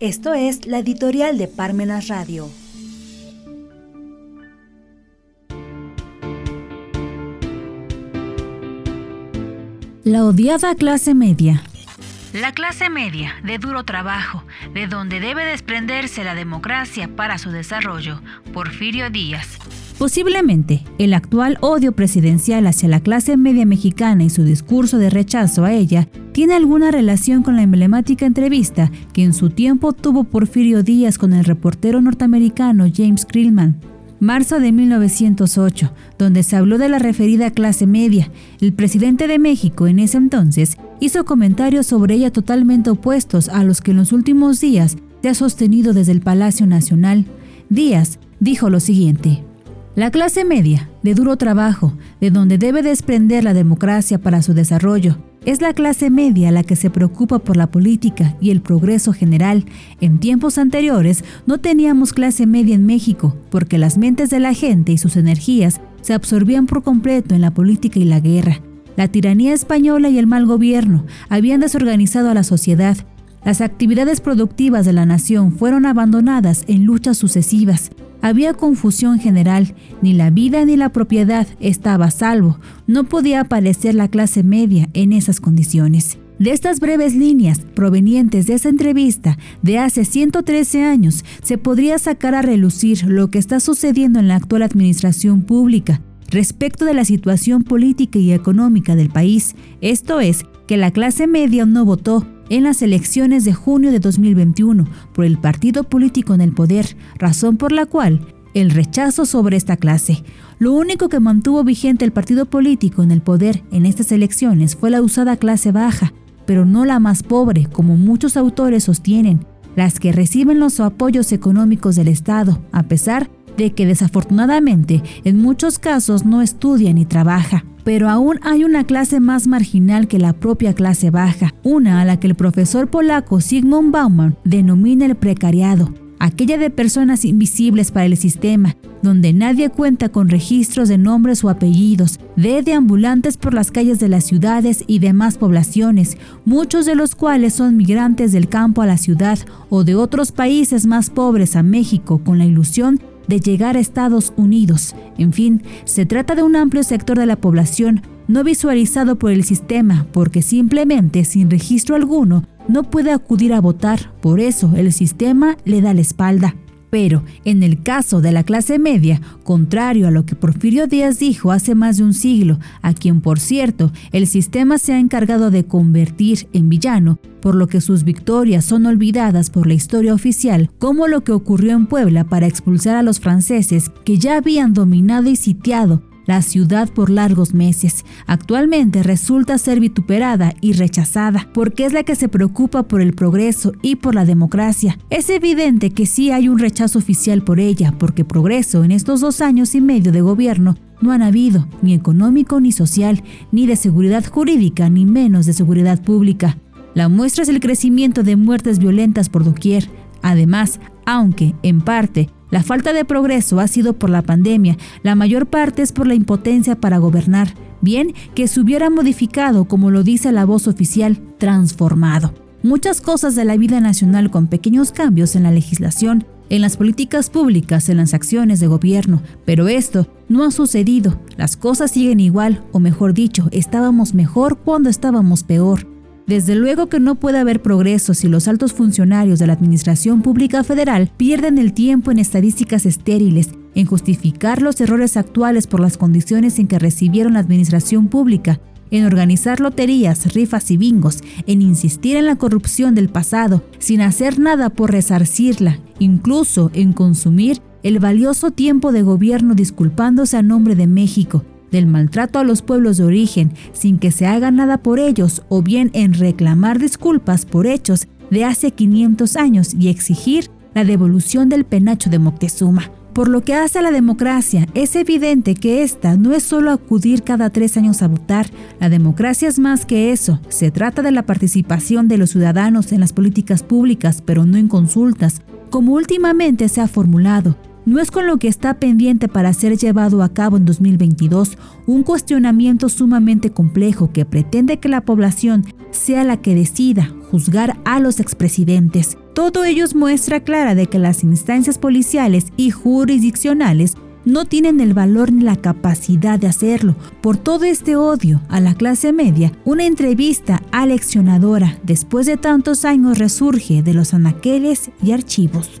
Esto es la editorial de Parmenas Radio. La odiada clase media. La clase media, de duro trabajo, de donde debe desprenderse la democracia para su desarrollo, Porfirio Díaz. Posiblemente, el actual odio presidencial hacia la clase media mexicana y su discurso de rechazo a ella tiene alguna relación con la emblemática entrevista que en su tiempo tuvo Porfirio Díaz con el reportero norteamericano James Krillman. Marzo de 1908, donde se habló de la referida clase media. El presidente de México en ese entonces hizo comentarios sobre ella totalmente opuestos a los que en los últimos días se ha sostenido desde el Palacio Nacional. Díaz dijo lo siguiente. La clase media, de duro trabajo, de donde debe desprender la democracia para su desarrollo, es la clase media la que se preocupa por la política y el progreso general. En tiempos anteriores no teníamos clase media en México, porque las mentes de la gente y sus energías se absorbían por completo en la política y la guerra. La tiranía española y el mal gobierno habían desorganizado a la sociedad. Las actividades productivas de la nación fueron abandonadas en luchas sucesivas. Había confusión general, ni la vida ni la propiedad estaba a salvo, no podía aparecer la clase media en esas condiciones. De estas breves líneas provenientes de esa entrevista de hace 113 años, se podría sacar a relucir lo que está sucediendo en la actual administración pública respecto de la situación política y económica del país, esto es, que la clase media no votó en las elecciones de junio de 2021 por el partido político en el poder, razón por la cual el rechazo sobre esta clase. Lo único que mantuvo vigente el partido político en el poder en estas elecciones fue la usada clase baja, pero no la más pobre, como muchos autores sostienen, las que reciben los apoyos económicos del Estado, a pesar de que desafortunadamente en muchos casos no estudia ni trabaja. Pero aún hay una clase más marginal que la propia clase baja, una a la que el profesor polaco Sigmund Bauman denomina el precariado, aquella de personas invisibles para el sistema, donde nadie cuenta con registros de nombres o apellidos, de deambulantes por las calles de las ciudades y demás poblaciones, muchos de los cuales son migrantes del campo a la ciudad o de otros países más pobres a México con la ilusión de llegar a Estados Unidos. En fin, se trata de un amplio sector de la población no visualizado por el sistema porque simplemente sin registro alguno no puede acudir a votar, por eso el sistema le da la espalda. Pero en el caso de la clase media, contrario a lo que Porfirio Díaz dijo hace más de un siglo, a quien por cierto el sistema se ha encargado de convertir en villano, por lo que sus victorias son olvidadas por la historia oficial, como lo que ocurrió en Puebla para expulsar a los franceses que ya habían dominado y sitiado la ciudad por largos meses. Actualmente resulta ser vituperada y rechazada porque es la que se preocupa por el progreso y por la democracia. Es evidente que sí hay un rechazo oficial por ella porque progreso en estos dos años y medio de gobierno no han habido, ni económico ni social, ni de seguridad jurídica, ni menos de seguridad pública. La muestra es el crecimiento de muertes violentas por doquier. Además, aunque, en parte, la falta de progreso ha sido por la pandemia, la mayor parte es por la impotencia para gobernar, bien que se hubiera modificado, como lo dice la voz oficial, transformado. Muchas cosas de la vida nacional con pequeños cambios en la legislación, en las políticas públicas, en las acciones de gobierno, pero esto no ha sucedido. Las cosas siguen igual, o mejor dicho, estábamos mejor cuando estábamos peor. Desde luego que no puede haber progreso si los altos funcionarios de la Administración Pública Federal pierden el tiempo en estadísticas estériles, en justificar los errores actuales por las condiciones en que recibieron la Administración Pública, en organizar loterías, rifas y bingos, en insistir en la corrupción del pasado, sin hacer nada por resarcirla, incluso en consumir el valioso tiempo de gobierno disculpándose a nombre de México, del maltrato a los pueblos de origen sin que se haga nada por ellos o bien en reclamar disculpas por hechos de hace 500 años y exigir la devolución del penacho de Moctezuma. Por lo que hace a la democracia, es evidente que esta no es solo acudir cada tres años a votar, la democracia es más que eso, se trata de la participación de los ciudadanos en las políticas públicas, pero no en consultas, como últimamente se ha formulado, no es con lo que está pendiente para ser llevado a cabo en 2022 un cuestionamiento sumamente complejo que pretende que la población sea la que decida juzgar a los expresidentes. Todo ello es muestra clara de que las instancias policiales y jurisdiccionales no tienen el valor ni la capacidad de hacerlo. Por todo este odio a la clase media, una entrevista aleccionadora después de tantos años resurge de los anaqueles y archivos.